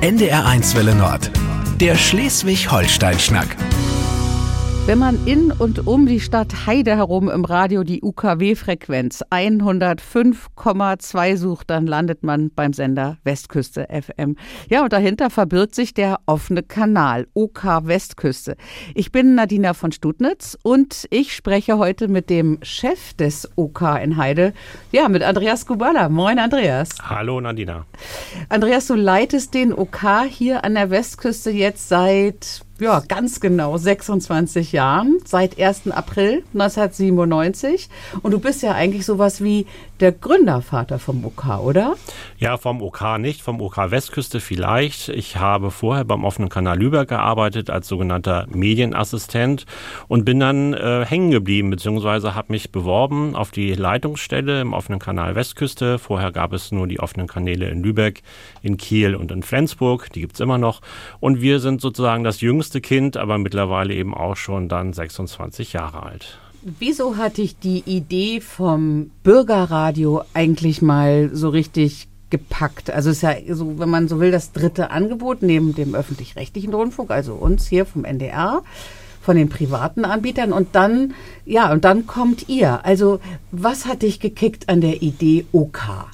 NDR1 Welle Nord. Der Schleswig-Holstein-Schnack. Wenn man in und um die Stadt Heide herum im Radio die UKW-Frequenz 105,2 sucht, dann landet man beim Sender Westküste FM. Ja, und dahinter verbirgt sich der offene Kanal OK Westküste. Ich bin Nadina von Studnitz und ich spreche heute mit dem Chef des OK in Heide, ja, mit Andreas Kubala. Moin, Andreas. Hallo, Nadina. Andreas, du leitest den OK hier an der Westküste jetzt seit ja, ganz genau 26 Jahren, seit 1. April 1997. Und du bist ja eigentlich sowas wie der Gründervater vom OK, oder? Ja, vom OK nicht, vom OK Westküste vielleicht. Ich habe vorher beim offenen Kanal Lübeck gearbeitet als sogenannter Medienassistent und bin dann äh, hängen geblieben, beziehungsweise habe mich beworben auf die Leitungsstelle im offenen Kanal Westküste. Vorher gab es nur die offenen Kanäle in Lübeck, in Kiel und in Flensburg. Die gibt es immer noch. Und wir sind sozusagen das jüngste Kind, aber mittlerweile eben auch schon dann 26 Jahre alt. Wieso hatte ich die Idee vom Bürgerradio eigentlich mal so richtig gepackt? Also es ist ja so, wenn man so will, das dritte Angebot neben dem öffentlich-rechtlichen Rundfunk, also uns hier vom NDR, von den privaten Anbietern und dann, ja, und dann kommt ihr. Also was hat dich gekickt an der Idee OK?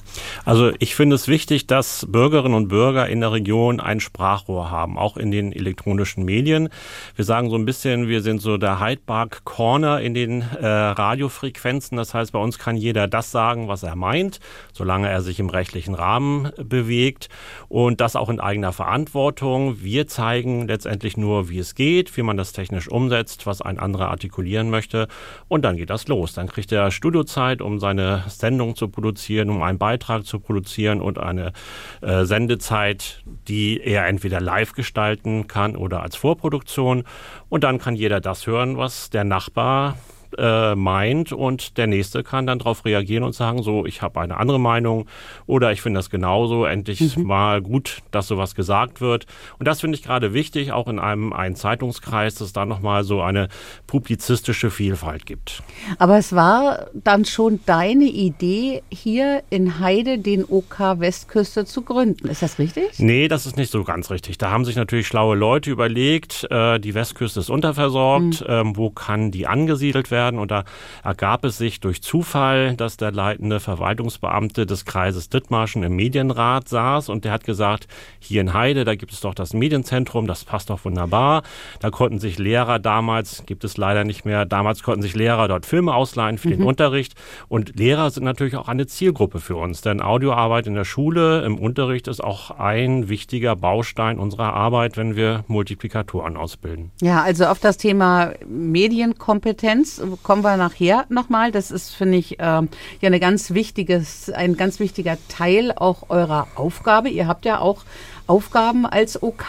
Also ich finde es wichtig, dass Bürgerinnen und Bürger in der Region ein Sprachrohr haben, auch in den elektronischen Medien. Wir sagen so ein bisschen, wir sind so der Hyde Park Corner in den äh, Radiofrequenzen. Das heißt, bei uns kann jeder das sagen, was er meint, solange er sich im rechtlichen Rahmen bewegt und das auch in eigener Verantwortung. Wir zeigen letztendlich nur, wie es geht, wie man das technisch umsetzt, was ein anderer artikulieren möchte und dann geht das los. Dann kriegt er Studiozeit, um seine Sendung zu produzieren, um einen Beitrag Beitrag zu produzieren und eine äh, Sendezeit, die er entweder live gestalten kann oder als Vorproduktion. Und dann kann jeder das hören, was der Nachbar äh, meint und der Nächste kann dann darauf reagieren und sagen, so, ich habe eine andere Meinung oder ich finde das genauso, endlich mhm. mal gut, dass sowas gesagt wird. Und das finde ich gerade wichtig, auch in einem einen Zeitungskreis, dass es da nochmal so eine publizistische Vielfalt gibt. Aber es war dann schon deine Idee, hier in Heide den OK Westküste zu gründen. Ist das richtig? Nee, das ist nicht so ganz richtig. Da haben sich natürlich schlaue Leute überlegt, äh, die Westküste ist unterversorgt, mhm. ähm, wo kann die angesiedelt werden? Werden. Und da ergab es sich durch Zufall, dass der leitende Verwaltungsbeamte des Kreises Dithmarschen im Medienrat saß und der hat gesagt, hier in Heide, da gibt es doch das Medienzentrum, das passt doch wunderbar. Da konnten sich Lehrer damals, gibt es leider nicht mehr, damals konnten sich Lehrer dort Filme ausleihen für mhm. den Unterricht. Und Lehrer sind natürlich auch eine Zielgruppe für uns, denn Audioarbeit in der Schule, im Unterricht ist auch ein wichtiger Baustein unserer Arbeit, wenn wir Multiplikatoren ausbilden. Ja, also auf das Thema Medienkompetenz kommen wir nachher nochmal. Das ist, finde ich, äh, ja eine ganz wichtiges, ein ganz wichtiger Teil auch eurer Aufgabe. Ihr habt ja auch Aufgaben als OK.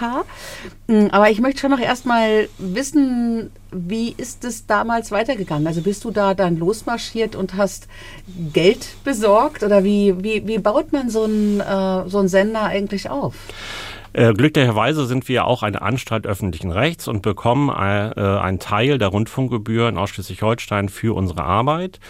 Hm, aber ich möchte schon noch erstmal wissen, wie ist es damals weitergegangen? Also bist du da dann losmarschiert und hast Geld besorgt oder wie, wie, wie baut man so einen, äh, so einen Sender eigentlich auf? Äh, glücklicherweise sind wir auch eine Anstalt öffentlichen Rechts und bekommen äh, äh einen Teil der Rundfunkgebühren aus Schleswig-Holstein für unsere Arbeit.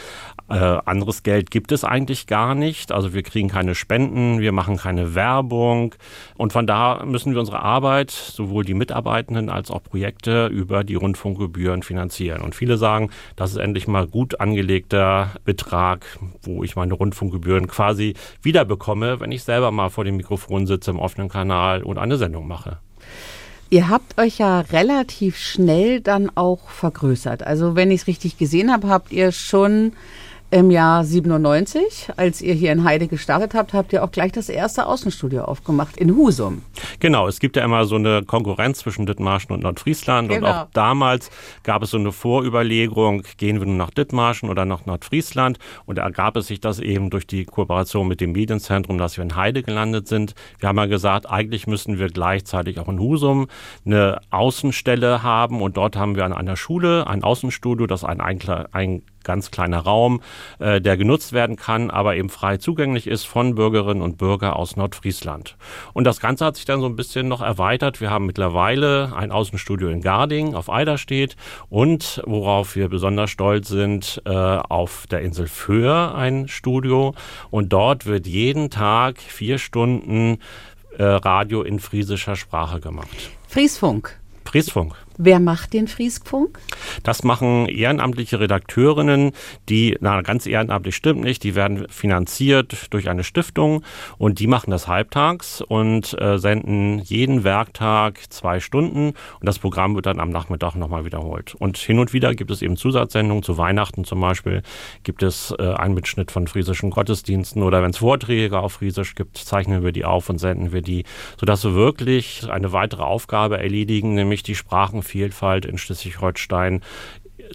Äh, anderes Geld gibt es eigentlich gar nicht. Also wir kriegen keine Spenden, wir machen keine Werbung. Und von da müssen wir unsere Arbeit, sowohl die Mitarbeitenden als auch Projekte, über die Rundfunkgebühren finanzieren. Und viele sagen, das ist endlich mal gut angelegter Betrag, wo ich meine Rundfunkgebühren quasi wiederbekomme, wenn ich selber mal vor dem Mikrofon sitze im offenen Kanal und eine Sendung mache. Ihr habt euch ja relativ schnell dann auch vergrößert. Also wenn ich es richtig gesehen habe, habt ihr schon im Jahr 97, als ihr hier in Heide gestartet habt, habt ihr auch gleich das erste Außenstudio aufgemacht in Husum. Genau, es gibt ja immer so eine Konkurrenz zwischen Dithmarschen und Nordfriesland genau. und auch damals gab es so eine Vorüberlegung, gehen wir nun nach Dithmarschen oder nach Nordfriesland und da ergab es sich das eben durch die Kooperation mit dem Medienzentrum, dass wir in Heide gelandet sind. Wir haben ja gesagt, eigentlich müssen wir gleichzeitig auch in Husum eine Außenstelle haben und dort haben wir an einer Schule ein Außenstudio, das ein, ein ganz kleiner Raum, äh, der genutzt werden kann, aber eben frei zugänglich ist von Bürgerinnen und Bürgern aus Nordfriesland. Und das Ganze hat sich dann so ein bisschen noch erweitert. Wir haben mittlerweile ein Außenstudio in Garding auf Eiderstedt und worauf wir besonders stolz sind, äh, auf der Insel Föhr ein Studio. Und dort wird jeden Tag vier Stunden äh, Radio in friesischer Sprache gemacht. Friesfunk. Friesfunk. Wer macht den Friesfunk? Das machen ehrenamtliche Redakteurinnen, die, na, ganz ehrenamtlich stimmt nicht, die werden finanziert durch eine Stiftung und die machen das halbtags und äh, senden jeden Werktag zwei Stunden und das Programm wird dann am Nachmittag nochmal wiederholt. Und hin und wieder gibt es eben Zusatzsendungen, zu Weihnachten zum Beispiel gibt es äh, einen Mitschnitt von friesischen Gottesdiensten oder wenn es Vorträge auf Friesisch gibt, zeichnen wir die auf und senden wir die, sodass wir wirklich eine weitere Aufgabe erledigen, nämlich die Sprachen Vielfalt in Schleswig-Holstein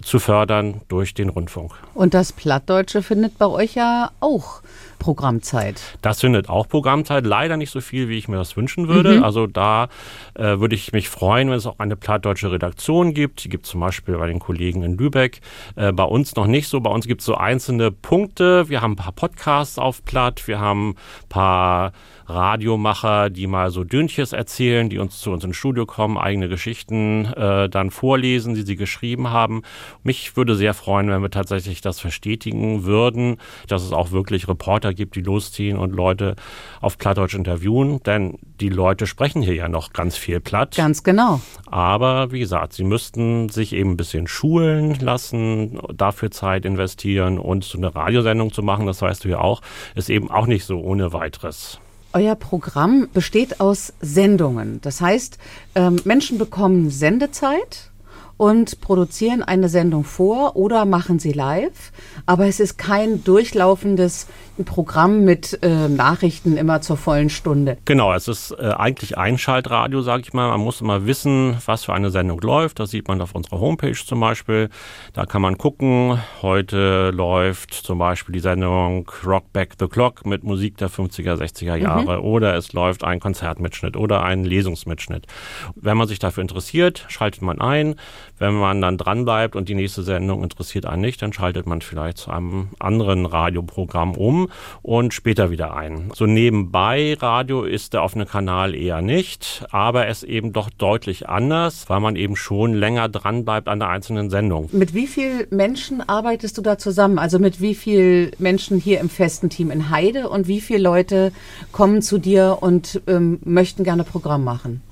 zu fördern durch den Rundfunk. Und das Plattdeutsche findet bei euch ja auch Programmzeit. Das findet auch Programmzeit. Leider nicht so viel, wie ich mir das wünschen würde. Mhm. Also da äh, würde ich mich freuen, wenn es auch eine plattdeutsche Redaktion gibt. Die gibt es zum Beispiel bei den Kollegen in Lübeck. Äh, bei uns noch nicht so. Bei uns gibt es so einzelne Punkte. Wir haben ein paar Podcasts auf Platt. Wir haben ein paar Radiomacher, die mal so Dünches erzählen, die uns zu uns ins Studio kommen, eigene Geschichten äh, dann vorlesen, die sie geschrieben haben. Mich würde sehr freuen, wenn wir tatsächlich das verstetigen würden, dass es auch wirklich Reporter gibt, die losziehen und Leute auf Plattdeutsch interviewen, denn die Leute sprechen hier ja noch ganz viel Platt. Ganz genau. Aber wie gesagt, sie müssten sich eben ein bisschen schulen lassen, dafür Zeit investieren und so eine Radiosendung zu machen, das weißt du ja auch, ist eben auch nicht so ohne weiteres. Euer Programm besteht aus Sendungen. Das heißt, ähm, Menschen bekommen Sendezeit und produzieren eine Sendung vor oder machen sie live. Aber es ist kein durchlaufendes Programm mit äh, Nachrichten immer zur vollen Stunde. Genau, es ist äh, eigentlich Einschaltradio, sage ich mal. Man muss immer wissen, was für eine Sendung läuft. Das sieht man auf unserer Homepage zum Beispiel. Da kann man gucken. Heute läuft zum Beispiel die Sendung Rock Back the Clock mit Musik der 50er, 60er Jahre. Mhm. Oder es läuft ein Konzertmitschnitt oder ein Lesungsmitschnitt. Wenn man sich dafür interessiert, schaltet man ein. Wenn man dann dranbleibt und die nächste Sendung interessiert einen nicht, dann schaltet man vielleicht zu einem anderen Radioprogramm um und später wieder ein. So nebenbei Radio ist der offene Kanal eher nicht, aber es eben doch deutlich anders, weil man eben schon länger dranbleibt an der einzelnen Sendung. Mit wie vielen Menschen arbeitest du da zusammen? Also mit wie vielen Menschen hier im festen Team in Heide und wie viele Leute kommen zu dir und ähm, möchten gerne Programm machen?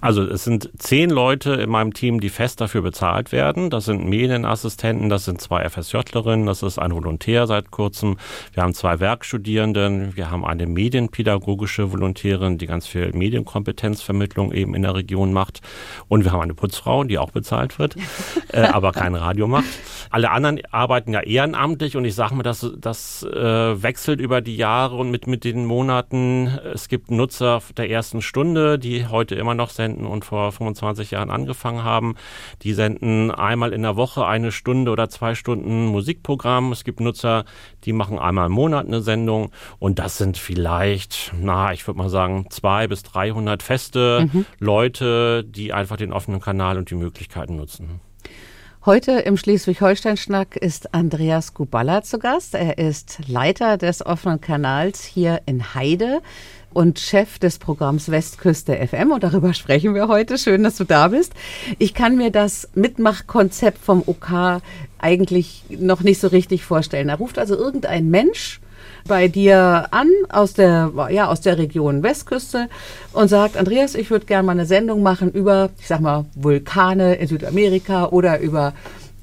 Also es sind zehn Leute in meinem Team, die fest dafür bezahlt werden. Das sind Medienassistenten, das sind zwei FSJlerinnen, das ist ein Volontär seit kurzem. Wir haben zwei Werkstudierenden, wir haben eine medienpädagogische Volontärin, die ganz viel Medienkompetenzvermittlung eben in der Region macht. Und wir haben eine Putzfrau, die auch bezahlt wird, äh, aber kein Radio macht. Alle anderen arbeiten ja ehrenamtlich und ich sage mal, das, das äh, wechselt über die Jahre und mit, mit den Monaten. Es gibt Nutzer der ersten Stunde, die heute immer noch senden und vor 25 Jahren angefangen haben. Die senden einmal in der Woche eine Stunde oder zwei Stunden Musikprogramm. Es gibt Nutzer, die machen einmal im Monat eine Sendung und das sind vielleicht, na, ich würde mal sagen, zwei bis 300 feste mhm. Leute, die einfach den offenen Kanal und die Möglichkeiten nutzen. Heute im Schleswig-Holstein-Schnack ist Andreas Kuballa zu Gast. Er ist Leiter des offenen Kanals hier in Heide und Chef des Programms Westküste FM. Und darüber sprechen wir heute. Schön, dass du da bist. Ich kann mir das Mitmachkonzept vom OK eigentlich noch nicht so richtig vorstellen. Da ruft also irgendein Mensch bei dir an aus der, ja, aus der Region Westküste und sagt, Andreas, ich würde gerne mal eine Sendung machen über, ich sag mal, Vulkane in Südamerika oder über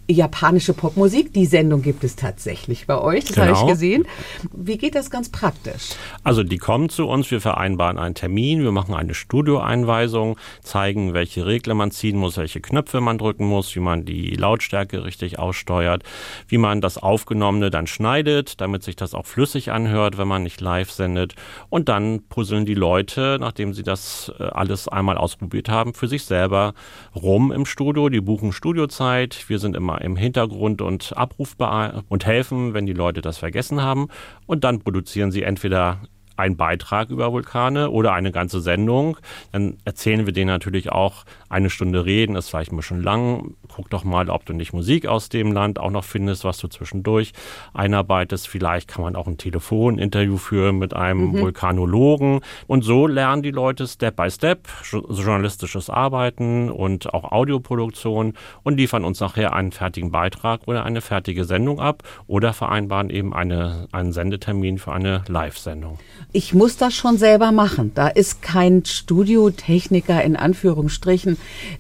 japanische Popmusik. Die Sendung gibt es tatsächlich bei euch, das genau. habe ich genau. gesehen. Wie geht das ganz praktisch? Also die kommen zu uns, wir vereinbaren einen Termin, wir machen eine Studioeinweisung, zeigen, welche Regler man ziehen muss, welche Knöpfe man drücken muss, wie man die Lautstärke richtig aussteuert, wie man das Aufgenommene dann schneidet, damit sich das auch flüssig anhört, wenn man nicht live sendet. Und dann puzzeln die Leute, nachdem sie das äh, alles einmal ausprobiert haben, für sich selber rum im Studio. Die buchen Studiozeit. Wir sind immer im Hintergrund und abrufbar und helfen, wenn die Leute das vergessen haben. Und dann produzieren sie entweder einen Beitrag über Vulkane oder eine ganze Sendung. Dann erzählen wir denen natürlich auch, eine Stunde reden ist vielleicht ein bisschen lang, guck doch mal, ob du nicht Musik aus dem Land auch noch findest, was du zwischendurch einarbeitest. Vielleicht kann man auch ein Telefoninterview führen mit einem mhm. Vulkanologen. Und so lernen die Leute Step by Step journalistisches Arbeiten und auch Audioproduktion und liefern uns nachher einen fertigen Beitrag oder eine fertige Sendung ab oder vereinbaren eben eine, einen Sendetermin für eine Live-Sendung. Ich muss das schon selber machen. Da ist kein Studiotechniker in Anführungsstrichen,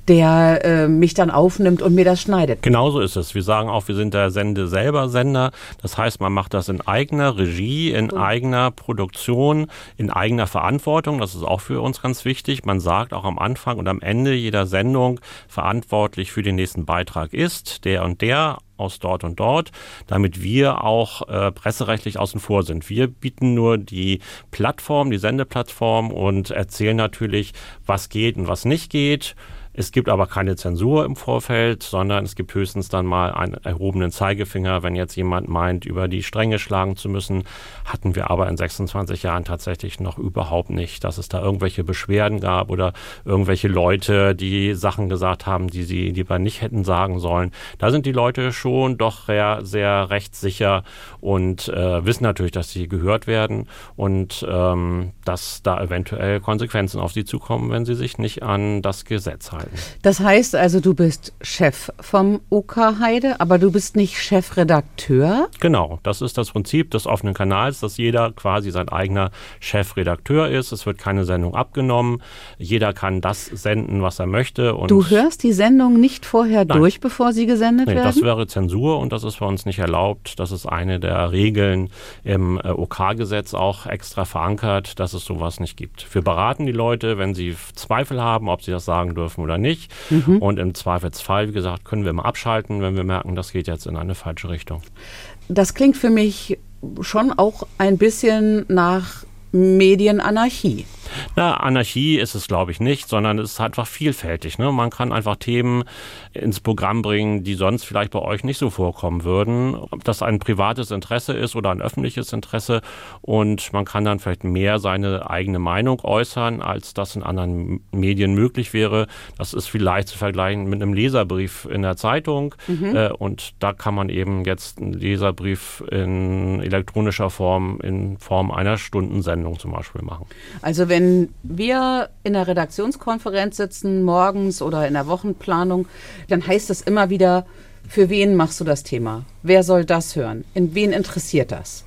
der äh, mich dann aufnimmt und mir das schneidet. Genauso ist es. Wir sagen auch, wir sind der Sende selber Sender. Das heißt, man macht das in eigener Regie, in mhm. eigener Produktion, in eigener Verantwortung. Das ist auch für uns ganz wichtig. Man sagt auch am Anfang und am Ende jeder Sendung verantwortlich für den nächsten Beitrag ist der und der aus dort und dort, damit wir auch äh, presserechtlich außen vor sind. Wir bieten nur die Plattform, die Sendeplattform und erzählen natürlich, was geht und was nicht geht. Es gibt aber keine Zensur im Vorfeld, sondern es gibt höchstens dann mal einen erhobenen Zeigefinger, wenn jetzt jemand meint, über die Stränge schlagen zu müssen. Hatten wir aber in 26 Jahren tatsächlich noch überhaupt nicht, dass es da irgendwelche Beschwerden gab oder irgendwelche Leute, die Sachen gesagt haben, die sie lieber nicht hätten sagen sollen. Da sind die Leute schon doch sehr, sehr rechtssicher und äh, wissen natürlich, dass sie gehört werden und ähm, dass da eventuell Konsequenzen auf sie zukommen, wenn sie sich nicht an das Gesetz halten. Das heißt also, du bist Chef vom OK Heide, aber du bist nicht Chefredakteur? Genau, das ist das Prinzip des offenen Kanals, dass jeder quasi sein eigener Chefredakteur ist. Es wird keine Sendung abgenommen. Jeder kann das senden, was er möchte. du hörst die Sendung nicht vorher Nein. durch, bevor sie gesendet nee, werden? Das wäre Zensur und das ist bei uns nicht erlaubt. Das ist eine der Regeln im äh, OK-Gesetz auch extra verankert, dass es sowas nicht gibt. Wir beraten die Leute, wenn sie Zweifel haben, ob sie das sagen dürfen oder nicht. Mhm. Und im Zweifelsfall, wie gesagt, können wir mal abschalten, wenn wir merken, das geht jetzt in eine falsche Richtung. Das klingt für mich schon auch ein bisschen nach Medienanarchie. Na, Anarchie ist es, glaube ich, nicht, sondern es ist einfach vielfältig. Ne? Man kann einfach Themen ins Programm bringen, die sonst vielleicht bei euch nicht so vorkommen würden. Ob das ein privates Interesse ist oder ein öffentliches Interesse. Und man kann dann vielleicht mehr seine eigene Meinung äußern, als das in anderen Medien möglich wäre. Das ist vielleicht zu vergleichen mit einem Leserbrief in der Zeitung. Mhm. Äh, und da kann man eben jetzt einen Leserbrief in elektronischer Form, in Form einer Stundensendung zum Beispiel machen. Also wenn wir in der Redaktionskonferenz sitzen, morgens oder in der Wochenplanung, dann heißt es immer wieder, für wen machst du das Thema? Wer soll das hören? In wen interessiert das?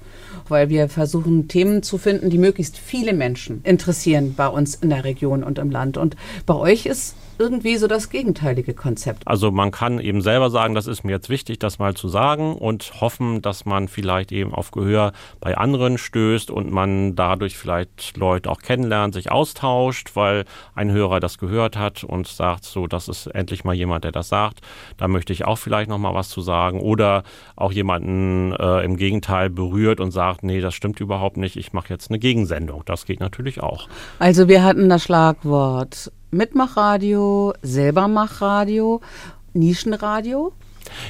Weil wir versuchen, Themen zu finden, die möglichst viele Menschen interessieren bei uns in der Region und im Land. Und bei euch ist irgendwie so das gegenteilige Konzept. Also man kann eben selber sagen, das ist mir jetzt wichtig, das mal zu sagen und hoffen, dass man vielleicht eben auf Gehör bei anderen stößt und man dadurch vielleicht Leute auch kennenlernt, sich austauscht, weil ein Hörer das gehört hat und sagt, so, das ist endlich mal jemand, der das sagt. Da möchte ich auch vielleicht noch mal was zu sagen oder auch jemanden äh, im Gegenteil berührt und sagt, nee, das stimmt überhaupt nicht, ich mache jetzt eine Gegensendung. Das geht natürlich auch. Also wir hatten das Schlagwort Mitmachradio, Selbermachradio, Nischenradio.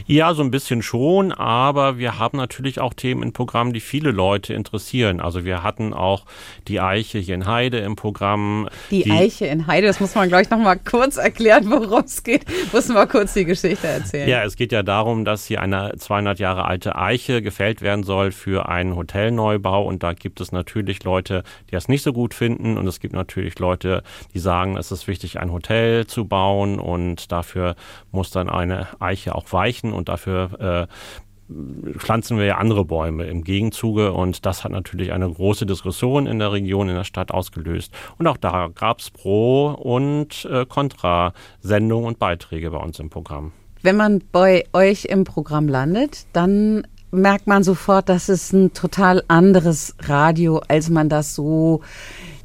Ja, so ein bisschen schon, aber wir haben natürlich auch Themen im Programm, die viele Leute interessieren. Also wir hatten auch die Eiche hier in Heide im Programm. Die, die Eiche in Heide, das muss man gleich noch mal kurz erklären, worum es geht. Muss man kurz die Geschichte erzählen. Ja, es geht ja darum, dass hier eine 200 Jahre alte Eiche gefällt werden soll für einen Hotelneubau und da gibt es natürlich Leute, die das nicht so gut finden und es gibt natürlich Leute, die sagen, es ist wichtig, ein Hotel zu bauen und dafür muss dann eine Eiche auch weich erreichen und dafür äh, pflanzen wir ja andere Bäume im Gegenzuge und das hat natürlich eine große Diskussion in der Region, in der Stadt ausgelöst. Und auch da gab es Pro- und äh, Kontra-Sendungen und Beiträge bei uns im Programm. Wenn man bei euch im Programm landet, dann merkt man sofort, dass es ein total anderes Radio, als man das so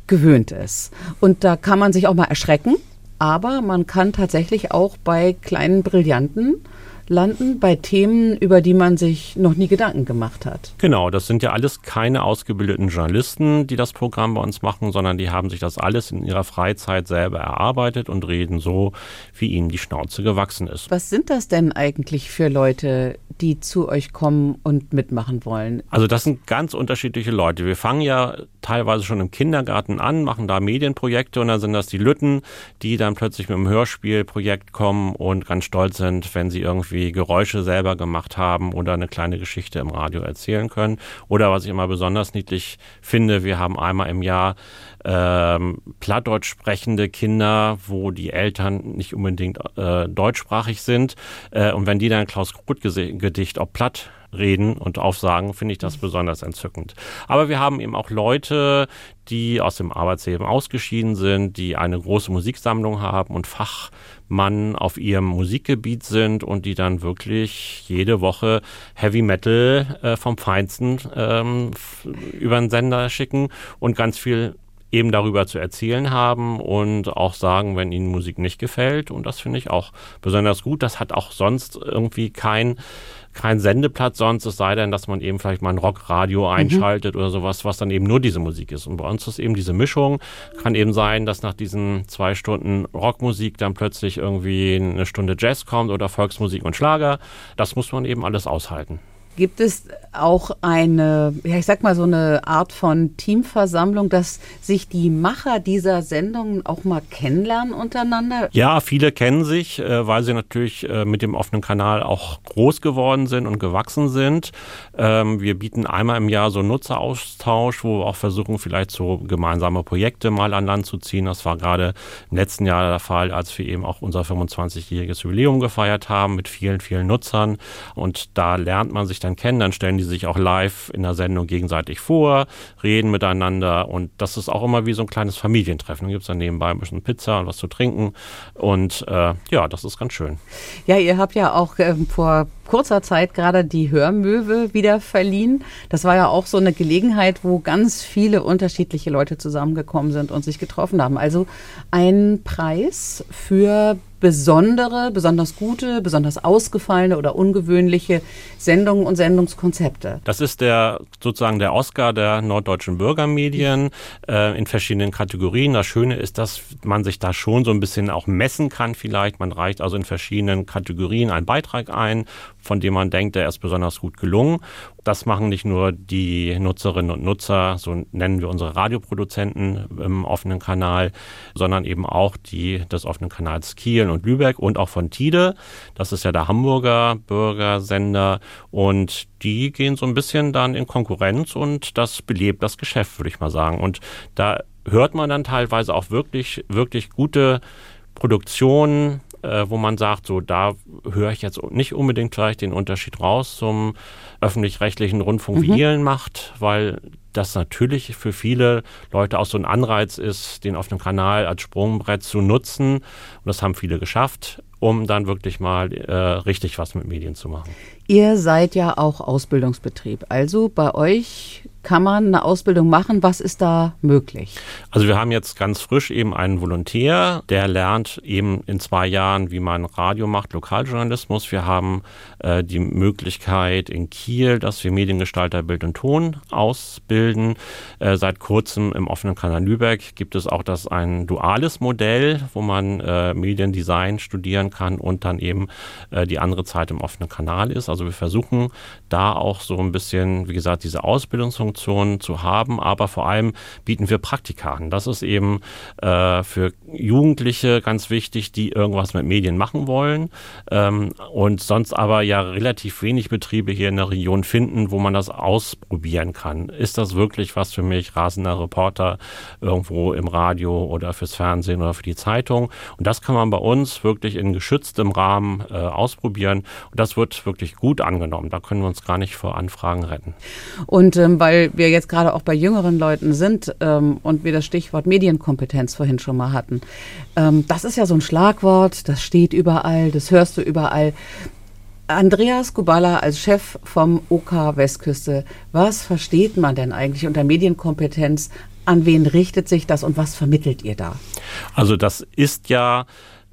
gewöhnt ist. Und da kann man sich auch mal erschrecken, aber man kann tatsächlich auch bei kleinen Brillanten landen bei Themen, über die man sich noch nie Gedanken gemacht hat. Genau, das sind ja alles keine ausgebildeten Journalisten, die das Programm bei uns machen, sondern die haben sich das alles in ihrer Freizeit selber erarbeitet und reden so, wie ihnen die Schnauze gewachsen ist. Was sind das denn eigentlich für Leute, die zu euch kommen und mitmachen wollen? Also das sind ganz unterschiedliche Leute. Wir fangen ja teilweise schon im Kindergarten an, machen da Medienprojekte und dann sind das die Lütten, die dann plötzlich mit einem Hörspielprojekt kommen und ganz stolz sind, wenn sie irgendwie Geräusche selber gemacht haben oder eine kleine Geschichte im Radio erzählen können. Oder was ich immer besonders niedlich finde, wir haben einmal im Jahr ähm, Plattdeutsch sprechende Kinder, wo die Eltern nicht unbedingt äh, deutschsprachig sind. Äh, und wenn die dann Klaus Kruth Gedicht ob Platt reden und aufsagen, finde ich das mhm. besonders entzückend. Aber wir haben eben auch Leute, die aus dem Arbeitsleben ausgeschieden sind, die eine große Musiksammlung haben und Fachmann auf ihrem Musikgebiet sind und die dann wirklich jede Woche Heavy Metal äh, vom Feinsten ähm, über den Sender schicken und ganz viel eben darüber zu erzählen haben und auch sagen, wenn ihnen Musik nicht gefällt. Und das finde ich auch besonders gut. Das hat auch sonst irgendwie kein kein Sendeplatz sonst, es sei denn, dass man eben vielleicht mal ein Rockradio mhm. einschaltet mhm. oder sowas, was dann eben nur diese Musik ist. Und bei uns ist eben diese Mischung, kann eben sein, dass nach diesen zwei Stunden Rockmusik dann plötzlich irgendwie eine Stunde Jazz kommt oder Volksmusik und Schlager. Das muss man eben alles aushalten. Gibt es auch eine, ja, ich sag mal so eine Art von Teamversammlung, dass sich die Macher dieser Sendungen auch mal kennenlernen untereinander? Ja, viele kennen sich, äh, weil sie natürlich äh, mit dem offenen Kanal auch groß geworden sind und gewachsen sind. Ähm, wir bieten einmal im Jahr so Nutzeraustausch, wo wir auch versuchen, vielleicht so gemeinsame Projekte mal an Land zu ziehen. Das war gerade im letzten Jahr der Fall, als wir eben auch unser 25-jähriges Jubiläum gefeiert haben mit vielen, vielen Nutzern. Und da lernt man sich dann kennen, dann stellen die sich auch live in der Sendung gegenseitig vor, reden miteinander und das ist auch immer wie so ein kleines Familientreffen. Dann gibt es dann nebenbei ein bisschen Pizza und was zu trinken und äh, ja, das ist ganz schön. Ja, ihr habt ja auch äh, vor kurzer Zeit gerade die Hörmöwe wieder verliehen. Das war ja auch so eine Gelegenheit, wo ganz viele unterschiedliche Leute zusammengekommen sind und sich getroffen haben. Also ein Preis für besondere, besonders gute, besonders ausgefallene oder ungewöhnliche Sendungen und Sendungskonzepte. Das ist der sozusagen der Oscar der norddeutschen Bürgermedien äh, in verschiedenen Kategorien. Das Schöne ist, dass man sich da schon so ein bisschen auch messen kann vielleicht. Man reicht also in verschiedenen Kategorien einen Beitrag ein, von dem man denkt, der ist besonders gut gelungen. Das machen nicht nur die Nutzerinnen und Nutzer, so nennen wir unsere Radioproduzenten im offenen Kanal, sondern eben auch die des offenen Kanals Kiel und Lübeck und auch von Tide. Das ist ja der Hamburger Bürgersender und die gehen so ein bisschen dann in Konkurrenz und das belebt das Geschäft, würde ich mal sagen. Und da hört man dann teilweise auch wirklich, wirklich gute Produktionen, äh, wo man sagt, so da höre ich jetzt nicht unbedingt vielleicht den Unterschied raus zum öffentlich-rechtlichen Rundfunk, wie mhm. ihr ihn macht, weil das natürlich für viele Leute auch so ein Anreiz ist, den auf dem Kanal als Sprungbrett zu nutzen. Und das haben viele geschafft, um dann wirklich mal äh, richtig was mit Medien zu machen. Ihr seid ja auch Ausbildungsbetrieb. Also bei euch kann man eine Ausbildung machen? Was ist da möglich? Also wir haben jetzt ganz frisch eben einen Volontär, der lernt eben in zwei Jahren, wie man Radio macht, Lokaljournalismus. Wir haben äh, die Möglichkeit in Kiel, dass wir Mediengestalter Bild und Ton ausbilden. Äh, seit kurzem im offenen Kanal Lübeck gibt es auch das ein duales Modell, wo man äh, Mediendesign studieren kann und dann eben äh, die andere Zeit im offenen Kanal ist. Also wir versuchen da auch so ein bisschen, wie gesagt, diese Ausbildungsfunktion Funktion zu haben, aber vor allem bieten wir Praktika an. Das ist eben äh, für Jugendliche ganz wichtig, die irgendwas mit Medien machen wollen ähm, und sonst aber ja relativ wenig Betriebe hier in der Region finden, wo man das ausprobieren kann. Ist das wirklich was für mich, rasender Reporter irgendwo im Radio oder fürs Fernsehen oder für die Zeitung? Und das kann man bei uns wirklich in geschütztem Rahmen äh, ausprobieren und das wird wirklich gut angenommen. Da können wir uns gar nicht vor Anfragen retten. Und ähm, weil wir jetzt gerade auch bei jüngeren Leuten sind ähm, und wir das Stichwort Medienkompetenz vorhin schon mal hatten. Ähm, das ist ja so ein Schlagwort, das steht überall, das hörst du überall. Andreas Kubala als Chef vom OK Westküste, was versteht man denn eigentlich unter Medienkompetenz? An wen richtet sich das und was vermittelt ihr da? Also das ist ja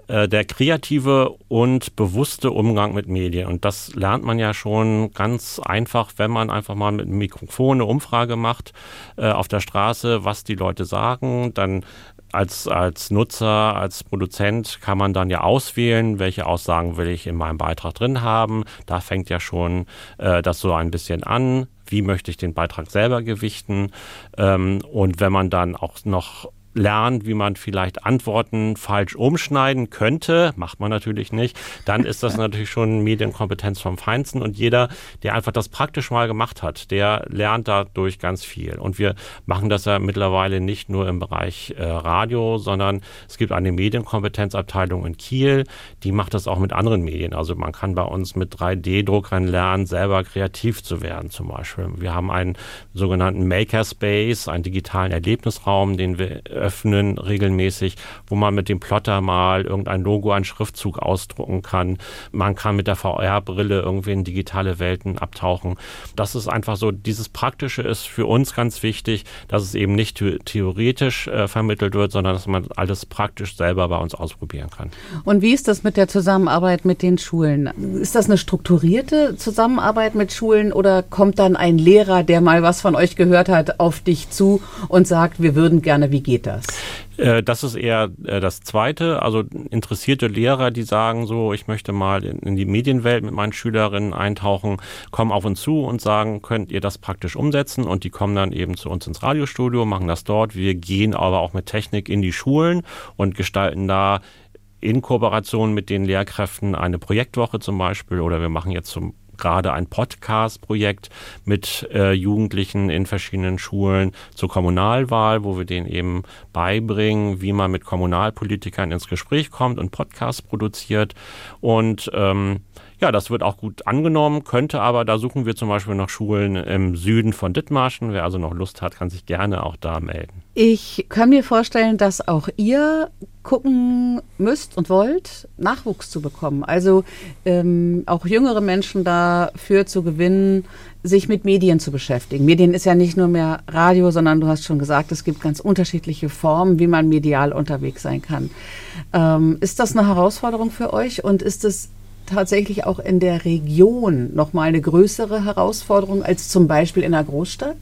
äh, der kreative und bewusste Umgang mit Medien. Und das lernt man ja schon ganz einfach, wenn man einfach mal mit einem Mikrofon eine Umfrage macht äh, auf der Straße, was die Leute sagen. Dann als, als Nutzer, als Produzent kann man dann ja auswählen, welche Aussagen will ich in meinem Beitrag drin haben. Da fängt ja schon äh, das so ein bisschen an wie möchte ich den Beitrag selber gewichten. Ähm, und wenn man dann auch noch lernt, wie man vielleicht Antworten falsch umschneiden könnte, macht man natürlich nicht, dann ist das natürlich schon Medienkompetenz vom Feinsten und jeder, der einfach das praktisch mal gemacht hat, der lernt dadurch ganz viel. Und wir machen das ja mittlerweile nicht nur im Bereich äh, Radio, sondern es gibt eine Medienkompetenzabteilung in Kiel, die macht das auch mit anderen Medien. Also man kann bei uns mit 3D-Druckern lernen, selber kreativ zu werden zum Beispiel. Wir haben einen sogenannten Makerspace, einen digitalen Erlebnisraum, den wir öffnen regelmäßig, wo man mit dem Plotter mal irgendein Logo, einen Schriftzug ausdrucken kann. Man kann mit der VR-Brille irgendwie in digitale Welten abtauchen. Das ist einfach so, dieses Praktische ist für uns ganz wichtig, dass es eben nicht theoretisch äh, vermittelt wird, sondern dass man alles praktisch selber bei uns ausprobieren kann. Und wie ist das mit der Zusammenarbeit mit den Schulen? Ist das eine strukturierte Zusammenarbeit mit Schulen oder kommt dann ein Lehrer, der mal was von euch gehört hat, auf dich zu und sagt, wir würden gerne, wie geht das? Das? Äh, das ist eher äh, das Zweite. Also interessierte Lehrer, die sagen so, ich möchte mal in die Medienwelt mit meinen Schülerinnen eintauchen, kommen auf uns zu und sagen, könnt ihr das praktisch umsetzen? Und die kommen dann eben zu uns ins Radiostudio, machen das dort. Wir gehen aber auch mit Technik in die Schulen und gestalten da in Kooperation mit den Lehrkräften eine Projektwoche zum Beispiel oder wir machen jetzt zum gerade ein Podcast-Projekt mit äh, Jugendlichen in verschiedenen Schulen zur Kommunalwahl, wo wir denen eben beibringen, wie man mit Kommunalpolitikern ins Gespräch kommt und Podcasts produziert. Und ähm, ja, das wird auch gut angenommen, könnte aber, da suchen wir zum Beispiel noch Schulen im Süden von Dithmarschen. Wer also noch Lust hat, kann sich gerne auch da melden. Ich kann mir vorstellen, dass auch ihr gucken müsst und wollt, Nachwuchs zu bekommen. Also ähm, auch jüngere Menschen dafür zu gewinnen, sich mit Medien zu beschäftigen. Medien ist ja nicht nur mehr Radio, sondern du hast schon gesagt, es gibt ganz unterschiedliche Formen, wie man medial unterwegs sein kann. Ähm, ist das eine Herausforderung für euch und ist es tatsächlich auch in der Region nochmal eine größere Herausforderung als zum Beispiel in einer Großstadt?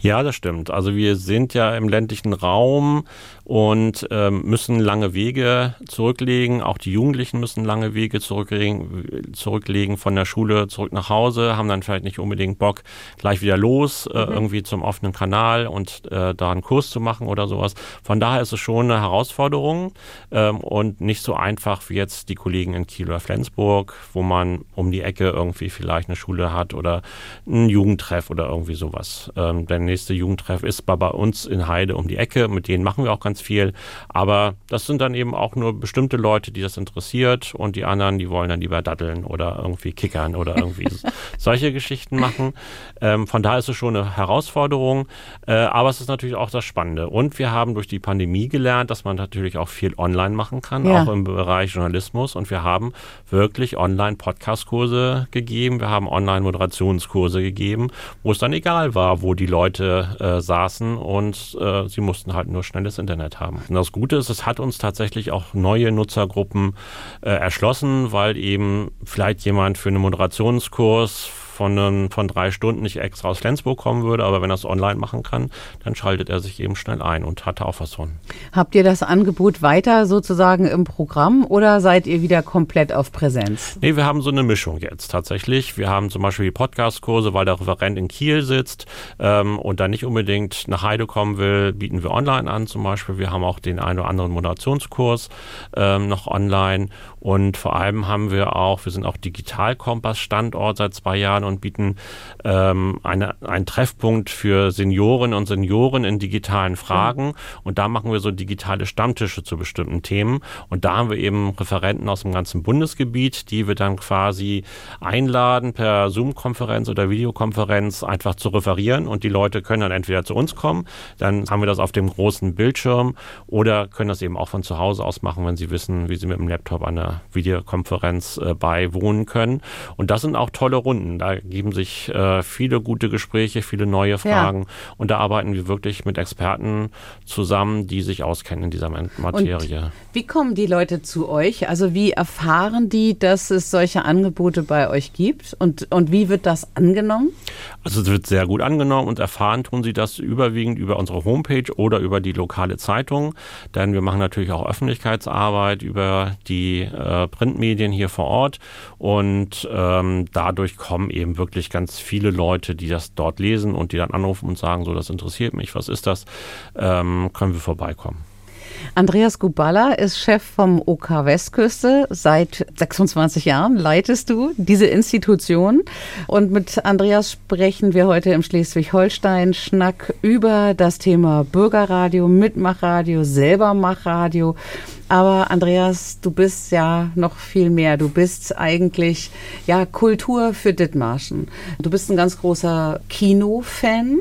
Ja, das stimmt. Also wir sind ja im ländlichen Raum und ähm, müssen lange Wege zurücklegen. Auch die Jugendlichen müssen lange Wege zurücklegen, zurücklegen von der Schule zurück nach Hause, haben dann vielleicht nicht unbedingt Bock, gleich wieder los, äh, mhm. irgendwie zum offenen Kanal und äh, da einen Kurs zu machen oder sowas. Von daher ist es schon eine Herausforderung ähm, und nicht so einfach wie jetzt die Kollegen in Kiel oder Flensburg, wo man um die Ecke irgendwie vielleicht eine Schule hat oder einen Jugendtreff oder irgendwie sowas. Ähm, der nächste Jugendtreff ist bei uns in Heide um die Ecke, mit denen machen wir auch ganz ganz viel. Aber das sind dann eben auch nur bestimmte Leute, die das interessiert und die anderen, die wollen dann lieber daddeln oder irgendwie kickern oder irgendwie solche Geschichten machen. Ähm, von daher ist es schon eine Herausforderung, äh, aber es ist natürlich auch das Spannende. Und wir haben durch die Pandemie gelernt, dass man natürlich auch viel online machen kann, ja. auch im Bereich Journalismus. Und wir haben wirklich online Podcast-Kurse gegeben, wir haben online Moderationskurse gegeben, wo es dann egal war, wo die Leute äh, saßen und äh, sie mussten halt nur schnelles Internet Internet haben. Und das Gute ist, es hat uns tatsächlich auch neue Nutzergruppen äh, erschlossen, weil eben vielleicht jemand für einen Moderationskurs von, von drei Stunden nicht extra aus Flensburg kommen würde, aber wenn er es online machen kann, dann schaltet er sich eben schnell ein und hatte auch was von. Habt ihr das Angebot weiter sozusagen im Programm oder seid ihr wieder komplett auf Präsenz? Nee, wir haben so eine Mischung jetzt tatsächlich. Wir haben zum Beispiel die Podcast-Kurse, weil der Referent in Kiel sitzt ähm, und dann nicht unbedingt nach Heide kommen will, bieten wir online an zum Beispiel. Wir haben auch den einen oder anderen Moderationskurs ähm, noch online und vor allem haben wir auch, wir sind auch Digitalkompass-Standort seit zwei Jahren und bieten ähm, eine, einen Treffpunkt für Senioren und Senioren in digitalen Fragen. Und da machen wir so digitale Stammtische zu bestimmten Themen. Und da haben wir eben Referenten aus dem ganzen Bundesgebiet, die wir dann quasi einladen per Zoom-Konferenz oder Videokonferenz einfach zu referieren. Und die Leute können dann entweder zu uns kommen, dann haben wir das auf dem großen Bildschirm oder können das eben auch von zu Hause aus machen, wenn sie wissen, wie sie mit dem Laptop an der Videokonferenz äh, beiwohnen können. Und das sind auch tolle Runden. Da geben sich äh, viele gute Gespräche, viele neue Fragen. Ja. Und da arbeiten wir wirklich mit Experten zusammen, die sich auskennen in dieser Materie. Und wie kommen die Leute zu euch? Also wie erfahren die, dass es solche Angebote bei euch gibt? Und, und wie wird das angenommen? Also es wird sehr gut angenommen und erfahren tun sie das überwiegend über unsere Homepage oder über die lokale Zeitung. Denn wir machen natürlich auch Öffentlichkeitsarbeit über die äh, Printmedien hier vor Ort und ähm, dadurch kommen eben wirklich ganz viele Leute, die das dort lesen und die dann anrufen und sagen, so, das interessiert mich, was ist das, ähm, können wir vorbeikommen. Andreas Guballa ist Chef vom OK Westküste. Seit 26 Jahren leitest du diese Institution. Und mit Andreas sprechen wir heute im Schleswig-Holstein-Schnack über das Thema Bürgerradio, Mitmachradio, Selbermachradio. Aber Andreas, du bist ja noch viel mehr. Du bist eigentlich ja Kultur für Dithmarschen. Du bist ein ganz großer Kinofan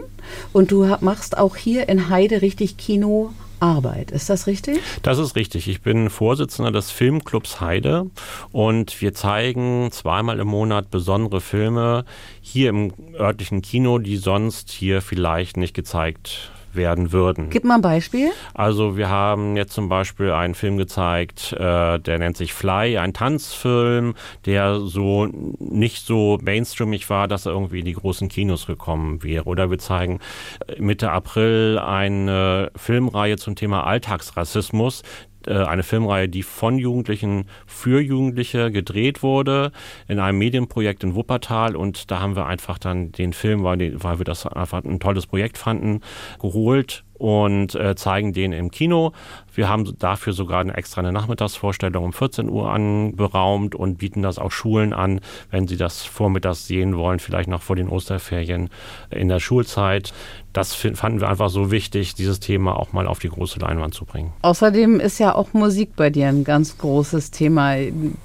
und du machst auch hier in Heide richtig Kino Arbeit. Ist das richtig? Das ist richtig. Ich bin Vorsitzender des Filmclubs Heide und wir zeigen zweimal im Monat besondere Filme hier im örtlichen Kino, die sonst hier vielleicht nicht gezeigt werden würden. Gib mal ein Beispiel. Also wir haben jetzt zum Beispiel einen Film gezeigt, äh, der nennt sich Fly, ein Tanzfilm, der so nicht so mainstreamig war, dass er irgendwie in die großen Kinos gekommen wäre. Oder wir zeigen äh, Mitte April eine Filmreihe zum Thema Alltagsrassismus, eine Filmreihe, die von Jugendlichen für Jugendliche gedreht wurde in einem Medienprojekt in Wuppertal und da haben wir einfach dann den Film, weil, weil wir das einfach ein tolles Projekt fanden, geholt und äh, zeigen den im Kino. Wir haben dafür sogar eine extra eine Nachmittagsvorstellung um 14 Uhr anberaumt und bieten das auch Schulen an, wenn sie das vormittags sehen wollen, vielleicht noch vor den Osterferien in der Schulzeit. Das fanden wir einfach so wichtig, dieses Thema auch mal auf die große Leinwand zu bringen. Außerdem ist ja auch Musik bei dir ein ganz großes Thema.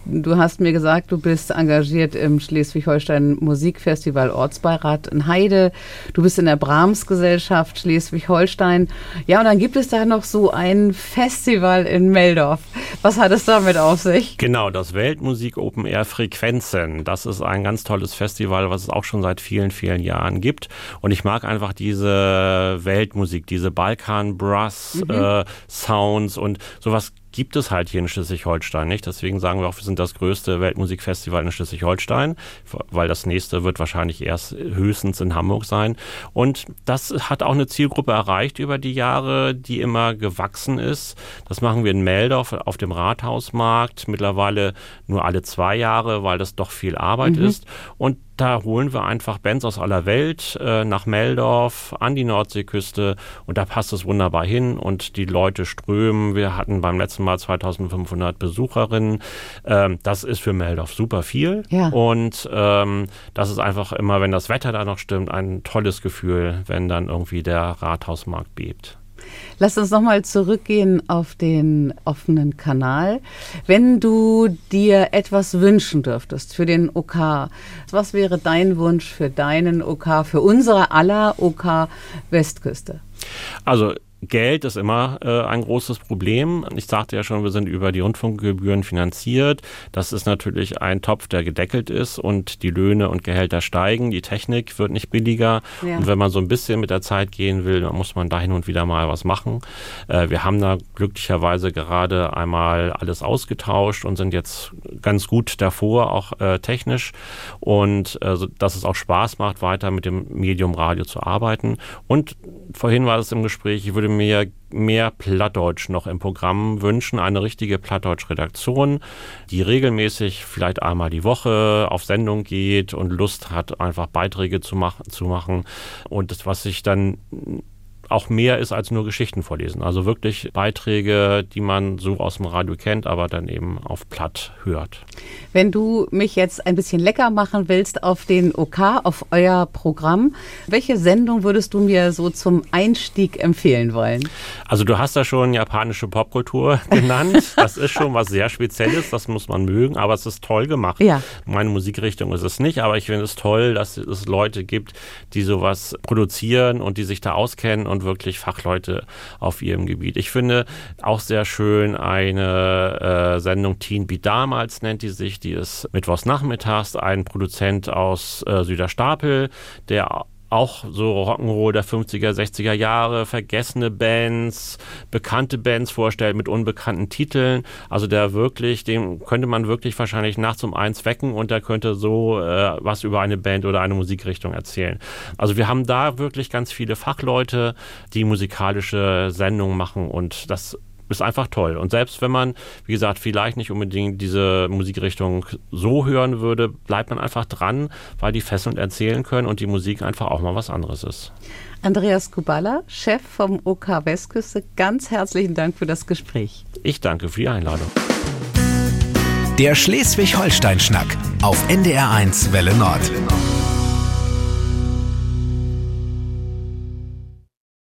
Du hast mir gesagt, du bist engagiert im Schleswig-Holstein Musikfestival Ortsbeirat in Heide. Du bist in der Brahms-Gesellschaft Schleswig-Holstein. Ja, und dann gibt es da noch so ein Festival in Meldorf. Was hat es damit auf sich? Genau, das Weltmusik Open Air Frequenzen. Das ist ein ganz tolles Festival, was es auch schon seit vielen, vielen Jahren gibt. Und ich mag einfach diese Weltmusik, diese Balkan Brass mhm. äh, Sounds und sowas gibt es halt hier in Schleswig-Holstein nicht. Deswegen sagen wir auch, wir sind das größte Weltmusikfestival in Schleswig-Holstein, weil das nächste wird wahrscheinlich erst höchstens in Hamburg sein. Und das hat auch eine Zielgruppe erreicht über die Jahre, die immer gewachsen ist. Das machen wir in Meldorf auf dem Rathausmarkt, mittlerweile nur alle zwei Jahre, weil das doch viel Arbeit mhm. ist. Und da holen wir einfach Bands aus aller Welt äh, nach Meldorf an die Nordseeküste und da passt es wunderbar hin und die Leute strömen. Wir hatten beim letzten Mal 2500 Besucherinnen. Ähm, das ist für Meldorf super viel ja. und ähm, das ist einfach immer, wenn das Wetter da noch stimmt, ein tolles Gefühl, wenn dann irgendwie der Rathausmarkt bebt. Lass uns nochmal zurückgehen auf den offenen Kanal. Wenn du dir etwas wünschen dürftest für den OK, was wäre dein Wunsch für deinen OK, für unsere aller OK Westküste? Also Geld ist immer äh, ein großes Problem. Ich sagte ja schon, wir sind über die Rundfunkgebühren finanziert. Das ist natürlich ein Topf, der gedeckelt ist und die Löhne und Gehälter steigen. Die Technik wird nicht billiger. Ja. Und wenn man so ein bisschen mit der Zeit gehen will, dann muss man da hin und wieder mal was machen. Äh, wir haben da glücklicherweise gerade einmal alles ausgetauscht und sind jetzt ganz gut davor, auch äh, technisch. Und äh, dass es auch Spaß macht, weiter mit dem Medium Radio zu arbeiten. Und vorhin war es im Gespräch, ich würde würde mir mehr Plattdeutsch noch im Programm wünschen, eine richtige Plattdeutsch-Redaktion, die regelmäßig vielleicht einmal die Woche auf Sendung geht und Lust hat, einfach Beiträge zu, mach zu machen. Und das, was sich dann auch mehr ist als nur Geschichten vorlesen. Also wirklich Beiträge, die man so aus dem Radio kennt, aber dann eben auf Platt hört. Wenn du mich jetzt ein bisschen lecker machen willst auf den OK, auf euer Programm, welche Sendung würdest du mir so zum Einstieg empfehlen wollen? Also du hast da schon japanische Popkultur genannt. Das ist schon was sehr Spezielles, das muss man mögen, aber es ist toll gemacht. Ja. Meine Musikrichtung ist es nicht, aber ich finde es toll, dass es Leute gibt, die sowas produzieren und die sich da auskennen und und wirklich Fachleute auf ihrem Gebiet. Ich finde auch sehr schön eine äh, Sendung Teen Beat damals nennt die sich, die ist mittwochs nachmittags, ein Produzent aus äh, Süderstapel, der auch so Rock'n'Roll der 50er, 60er Jahre, vergessene Bands, bekannte Bands vorstellt mit unbekannten Titeln. Also der wirklich, dem könnte man wirklich wahrscheinlich nachts um eins wecken und der könnte so äh, was über eine Band oder eine Musikrichtung erzählen. Also wir haben da wirklich ganz viele Fachleute, die musikalische Sendungen machen und das ist einfach toll. Und selbst wenn man, wie gesagt, vielleicht nicht unbedingt diese Musikrichtung so hören würde, bleibt man einfach dran, weil die fesselnd erzählen können und die Musik einfach auch mal was anderes ist. Andreas Kubala, Chef vom OK Westküste, ganz herzlichen Dank für das Gespräch. Ich danke für die Einladung. Der Schleswig-Holstein-Schnack auf NDR1 Welle Nord.